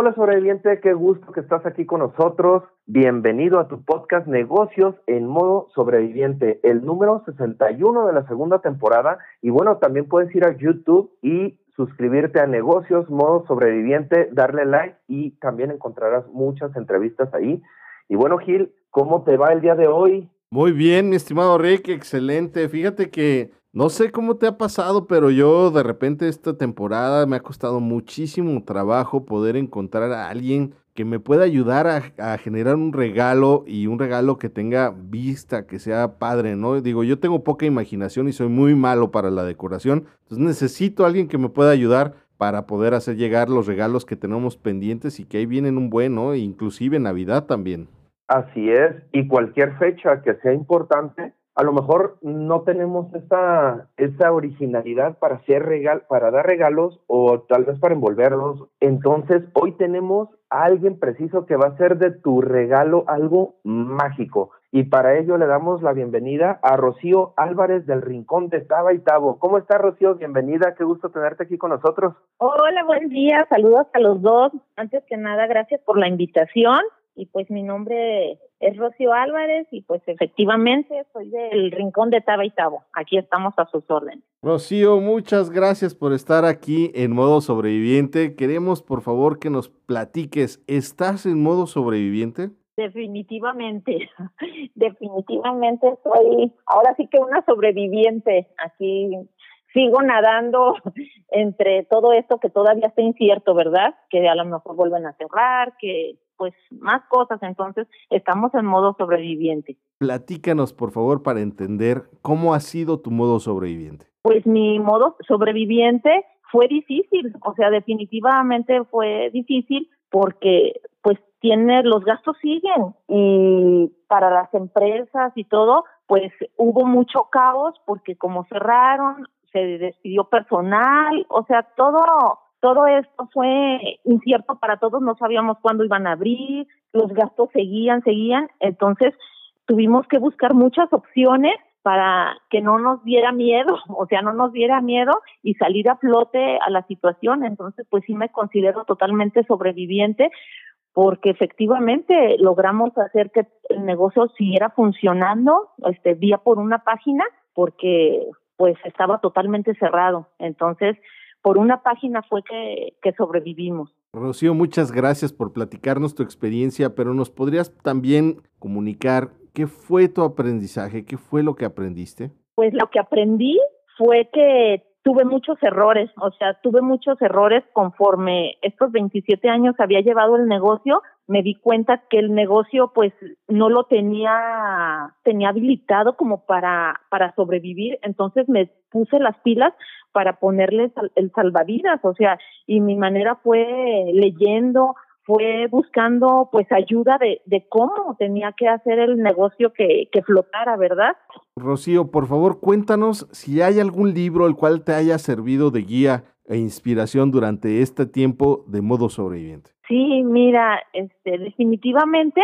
Hola sobreviviente, qué gusto que estás aquí con nosotros. Bienvenido a tu podcast Negocios en modo sobreviviente, el número 61 de la segunda temporada. Y bueno, también puedes ir a YouTube y suscribirte a Negocios modo sobreviviente, darle like y también encontrarás muchas entrevistas ahí. Y bueno, Gil, ¿cómo te va el día de hoy? Muy bien, mi estimado Rick, excelente. Fíjate que no sé cómo te ha pasado, pero yo de repente esta temporada me ha costado muchísimo trabajo poder encontrar a alguien que me pueda ayudar a, generar un regalo y un regalo que tenga vista, que sea padre, ¿no? Digo, yo tengo poca imaginación y soy muy malo para la decoración, entonces necesito a alguien que me pueda ayudar para poder hacer llegar los regalos que tenemos pendientes y que ahí vienen un buen, ¿no? Inclusive Navidad también. Así es, y cualquier fecha que sea importante, a lo mejor no tenemos esa, esa originalidad para hacer regal, para dar regalos o tal vez para envolverlos. Entonces, hoy tenemos a alguien preciso que va a hacer de tu regalo algo mágico. Y para ello le damos la bienvenida a Rocío Álvarez del Rincón de Taba y Tabo. ¿Cómo está Rocío? Bienvenida, qué gusto tenerte aquí con nosotros. Hola, buen día, saludos a los dos. Antes que nada, gracias por la invitación y pues mi nombre es Rocío Álvarez y pues efectivamente soy del Rincón de Taba y Tabo. Aquí estamos a sus órdenes. Rocío, muchas gracias por estar aquí en modo sobreviviente. Queremos por favor que nos platiques, ¿estás en modo sobreviviente? Definitivamente, definitivamente soy ahora sí que una sobreviviente. Aquí sigo nadando entre todo esto que todavía está incierto, ¿verdad? Que a lo mejor vuelven a cerrar, que pues más cosas, entonces estamos en modo sobreviviente. Platícanos, por favor, para entender cómo ha sido tu modo sobreviviente. Pues mi modo sobreviviente fue difícil, o sea, definitivamente fue difícil porque pues tiene los gastos siguen y para las empresas y todo, pues hubo mucho caos porque como cerraron, se despidió personal, o sea, todo todo esto fue incierto para todos, no sabíamos cuándo iban a abrir, los gastos seguían, seguían, entonces tuvimos que buscar muchas opciones para que no nos diera miedo, o sea, no nos diera miedo y salir a flote a la situación. Entonces, pues sí me considero totalmente sobreviviente porque efectivamente logramos hacer que el negocio siguiera funcionando, este, vía por una página, porque pues estaba totalmente cerrado. Entonces, por una página fue que, que sobrevivimos. Rocío, muchas gracias por platicarnos tu experiencia, pero nos podrías también comunicar qué fue tu aprendizaje, qué fue lo que aprendiste. Pues lo que aprendí fue que tuve muchos errores, o sea, tuve muchos errores conforme estos 27 años había llevado el negocio, me di cuenta que el negocio pues no lo tenía tenía habilitado como para para sobrevivir, entonces me puse las pilas para ponerles el salvavidas, o sea, y mi manera fue leyendo, fue buscando pues ayuda de, de cómo tenía que hacer el negocio que, que flotara, ¿verdad? Rocío, por favor, cuéntanos si hay algún libro el cual te haya servido de guía e inspiración durante este tiempo de modo sobreviviente. Sí, mira, este, definitivamente,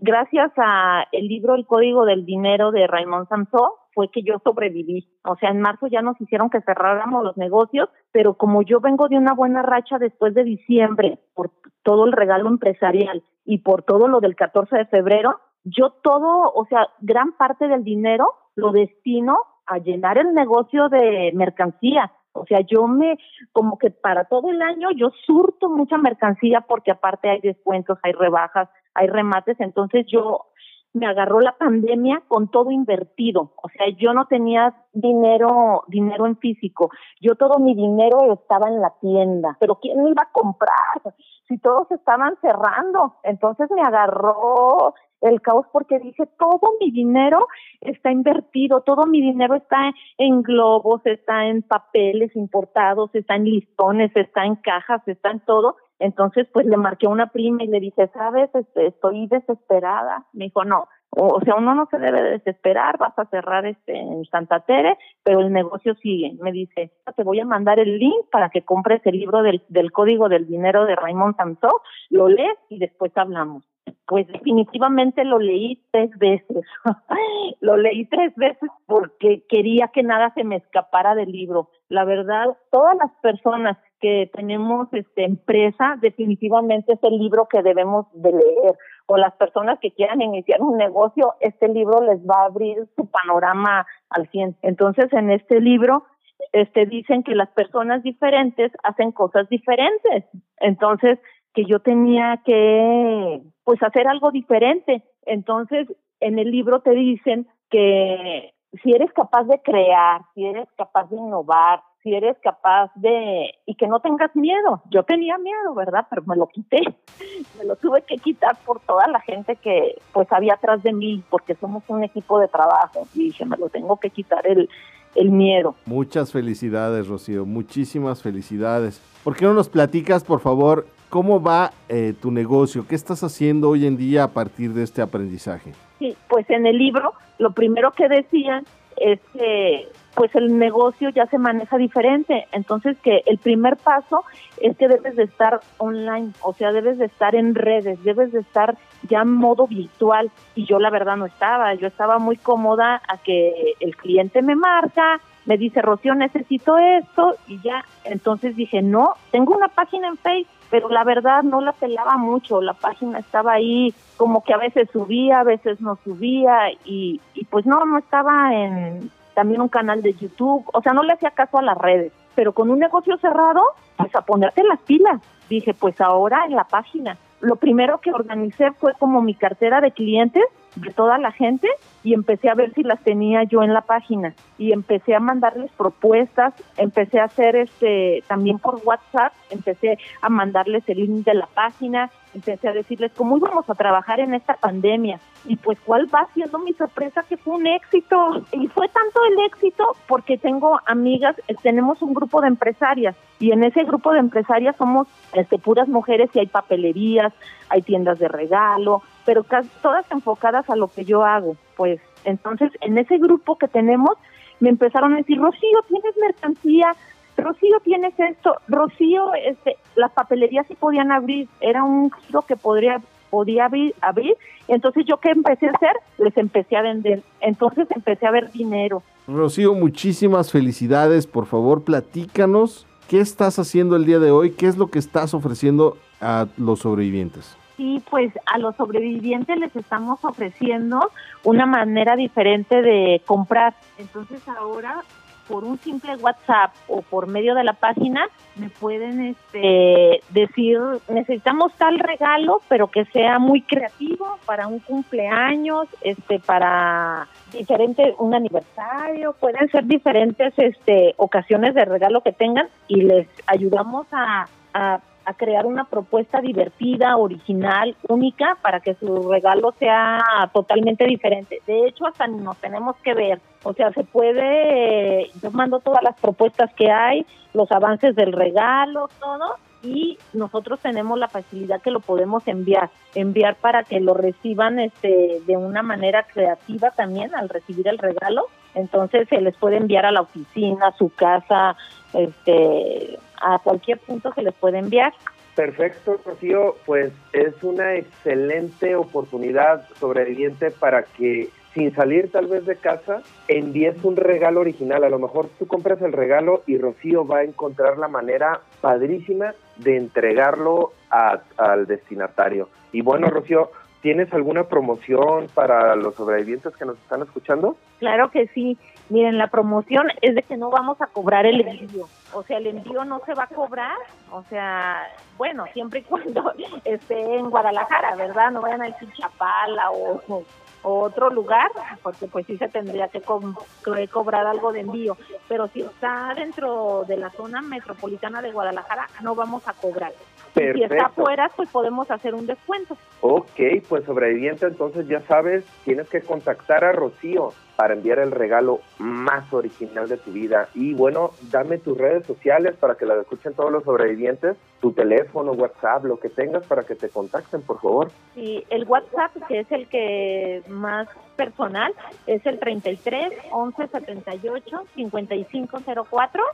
gracias a el libro El Código del Dinero de Raymond Samson, fue que yo sobreviví. O sea, en marzo ya nos hicieron que cerráramos los negocios, pero como yo vengo de una buena racha después de diciembre, por todo el regalo empresarial y por todo lo del 14 de febrero, yo todo, o sea, gran parte del dinero lo destino a llenar el negocio de mercancía. O sea, yo me, como que para todo el año yo surto mucha mercancía porque aparte hay descuentos, hay rebajas, hay remates, entonces yo me agarró la pandemia con todo invertido, o sea, yo no tenía dinero, dinero en físico, yo todo mi dinero estaba en la tienda, pero ¿quién iba a comprar? Si todos estaban cerrando, entonces me agarró el caos porque dije, todo mi dinero está invertido, todo mi dinero está en globos, está en papeles importados, está en listones, está en cajas, está en todo, entonces, pues le marqué a una prima y le dije, ¿sabes? Este, estoy desesperada. Me dijo, no, O, sea, uno no se debe desesperar, vas a cerrar este en Santa Tere, pero el negocio sigue. Me dice, te voy a mandar el link para que compres el libro del, del Código del Dinero de Raymond Samson, lo lees y después hablamos. Pues definitivamente lo leí tres veces. lo leí tres veces porque quería que nada se me escapara del libro. La verdad, todas las personas que tenemos este empresa, definitivamente es el libro que debemos de leer. O las personas que quieran iniciar un negocio, este libro les va a abrir su panorama al 100. Entonces, en este libro este dicen que las personas diferentes hacen cosas diferentes. Entonces, que yo tenía que pues hacer algo diferente. Entonces, en el libro te dicen que si eres capaz de crear, si eres capaz de innovar, si eres capaz de y que no tengas miedo. Yo tenía miedo, ¿verdad? Pero me lo quité. Me lo tuve que quitar por toda la gente que pues había atrás de mí, porque somos un equipo de trabajo y dije, me lo tengo que quitar el el miedo. Muchas felicidades, Rocío, muchísimas felicidades. ¿Por qué no nos platicas, por favor, cómo va eh, tu negocio? ¿Qué estás haciendo hoy en día a partir de este aprendizaje? Sí, pues en el libro lo primero que decían es que pues el negocio ya se maneja diferente. Entonces que el primer paso es que debes de estar online, o sea, debes de estar en redes, debes de estar ya en modo virtual. Y yo la verdad no estaba, yo estaba muy cómoda a que el cliente me marca, me dice, Rocío, necesito esto y ya. Entonces dije, no, tengo una página en Facebook, pero la verdad no la pelaba mucho, la página estaba ahí como que a veces subía, a veces no subía y, y pues no, no estaba en también un canal de YouTube, o sea, no le hacía caso a las redes, pero con un negocio cerrado, pues a ponerte las pilas. Dije, pues ahora en la página. Lo primero que organicé fue como mi cartera de clientes de toda la gente y empecé a ver si las tenía yo en la página. Y empecé a mandarles propuestas, empecé a hacer este también por WhatsApp, empecé a mandarles el link de la página, empecé a decirles cómo íbamos a trabajar en esta pandemia. Y pues cuál va siendo mi sorpresa que fue un éxito. Y fue tanto el éxito porque tengo amigas, eh, tenemos un grupo de empresarias y en ese grupo de empresarias somos este puras mujeres y hay papelerías, hay tiendas de regalo, pero casi todas enfocadas a lo que yo hago, pues entonces en ese grupo que tenemos me empezaron a decir, Rocío, ¿tienes mercancía? Rocío, ¿tienes esto? Rocío, este, las papelerías sí podían abrir, era un giro que podría podía abrir, abrir, entonces yo qué empecé a hacer, les empecé a vender, entonces empecé a ver dinero. Rocío, muchísimas felicidades, por favor, platícanos qué estás haciendo el día de hoy, qué es lo que estás ofreciendo a los sobrevivientes. Sí, pues a los sobrevivientes les estamos ofreciendo una manera diferente de comprar. Entonces ahora por un simple WhatsApp o por medio de la página me pueden este decir necesitamos tal regalo pero que sea muy creativo para un cumpleaños este para diferente un aniversario pueden ser diferentes este ocasiones de regalo que tengan y les ayudamos a, a a crear una propuesta divertida, original, única, para que su regalo sea totalmente diferente. De hecho, hasta nos tenemos que ver. O sea, se puede, yo mando todas las propuestas que hay, los avances del regalo, todo, y nosotros tenemos la facilidad que lo podemos enviar, enviar para que lo reciban este de una manera creativa también al recibir el regalo. Entonces se les puede enviar a la oficina, a su casa, este a cualquier punto se les puede enviar. Perfecto, Rocío, pues es una excelente oportunidad sobreviviente para que sin salir tal vez de casa, envíes un regalo original. A lo mejor tú compras el regalo y Rocío va a encontrar la manera padrísima de entregarlo al destinatario. Y bueno, Rocío, ¿tienes alguna promoción para los sobrevivientes que nos están escuchando? Claro que sí. Miren, la promoción es de que no vamos a cobrar el envío. O sea, el envío no se va a cobrar. O sea, bueno, siempre y cuando esté en Guadalajara, ¿verdad? No vayan a decir Chapala o, otro lugar, porque pues sí se tendría que, cobrar algo de envío. Pero si está dentro de la zona metropolitana de Guadalajara, no vamos a cobrar. Si está afuera, pues podemos hacer un descuento. Ok, pues sobreviviente, entonces ya sabes, tienes que contactar a Rocío para enviar el regalo más original de tu vida. Y bueno, dame tus redes sociales para que las escuchen todos los sobrevivientes, tu teléfono, WhatsApp, lo que tengas para que te contacten, por favor. Y el WhatsApp, que es el que más personal, es el 33 11 78 55 04.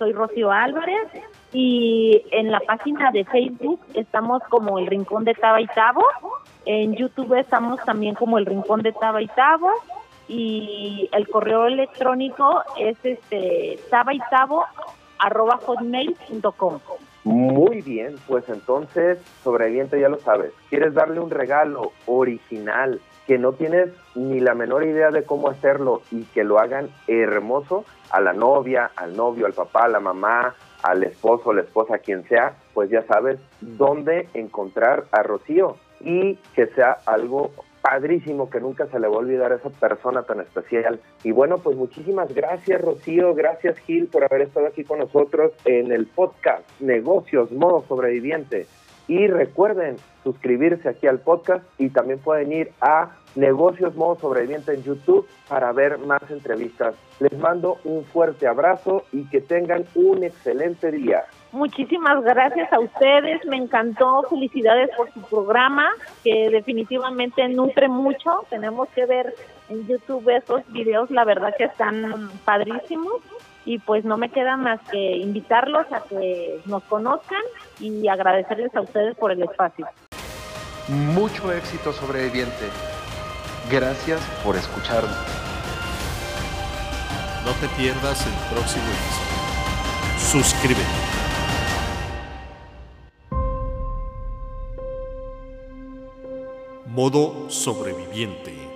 Soy Rocío Álvarez y en la página de Facebook estamos como el Rincón de Taba y Tabo. En YouTube estamos también como el Rincón de Taba y Tabo y el correo electrónico es este hotmail.com Muy bien, pues entonces, sobreviviente ya lo sabes. ¿Quieres darle un regalo original que no tienes ni la menor idea de cómo hacerlo y que lo hagan hermoso a la novia, al novio, al papá, a la mamá, al esposo, la esposa, quien sea, pues ya sabes dónde encontrar a Rocío y que sea algo padrísimo que nunca se le va a olvidar a esa persona tan especial. Y bueno, pues muchísimas gracias Rocío, gracias Gil por haber estado aquí con nosotros en el podcast Negocios Modo Sobreviviente. Y recuerden suscribirse aquí al podcast y también pueden ir a Negocios Modo Sobreviviente en YouTube para ver más entrevistas. Les mando un fuerte abrazo y que tengan un excelente día. Muchísimas gracias a ustedes, me encantó, felicidades por su programa, que definitivamente nutre mucho. Tenemos que ver en YouTube esos videos, la verdad que están padrísimos. Y pues no me queda más que invitarlos a que nos conozcan y agradecerles a ustedes por el espacio. Mucho éxito sobreviviente. Gracias por escucharnos. No te pierdas el próximo episodio. Suscríbete. Modo sobreviviente.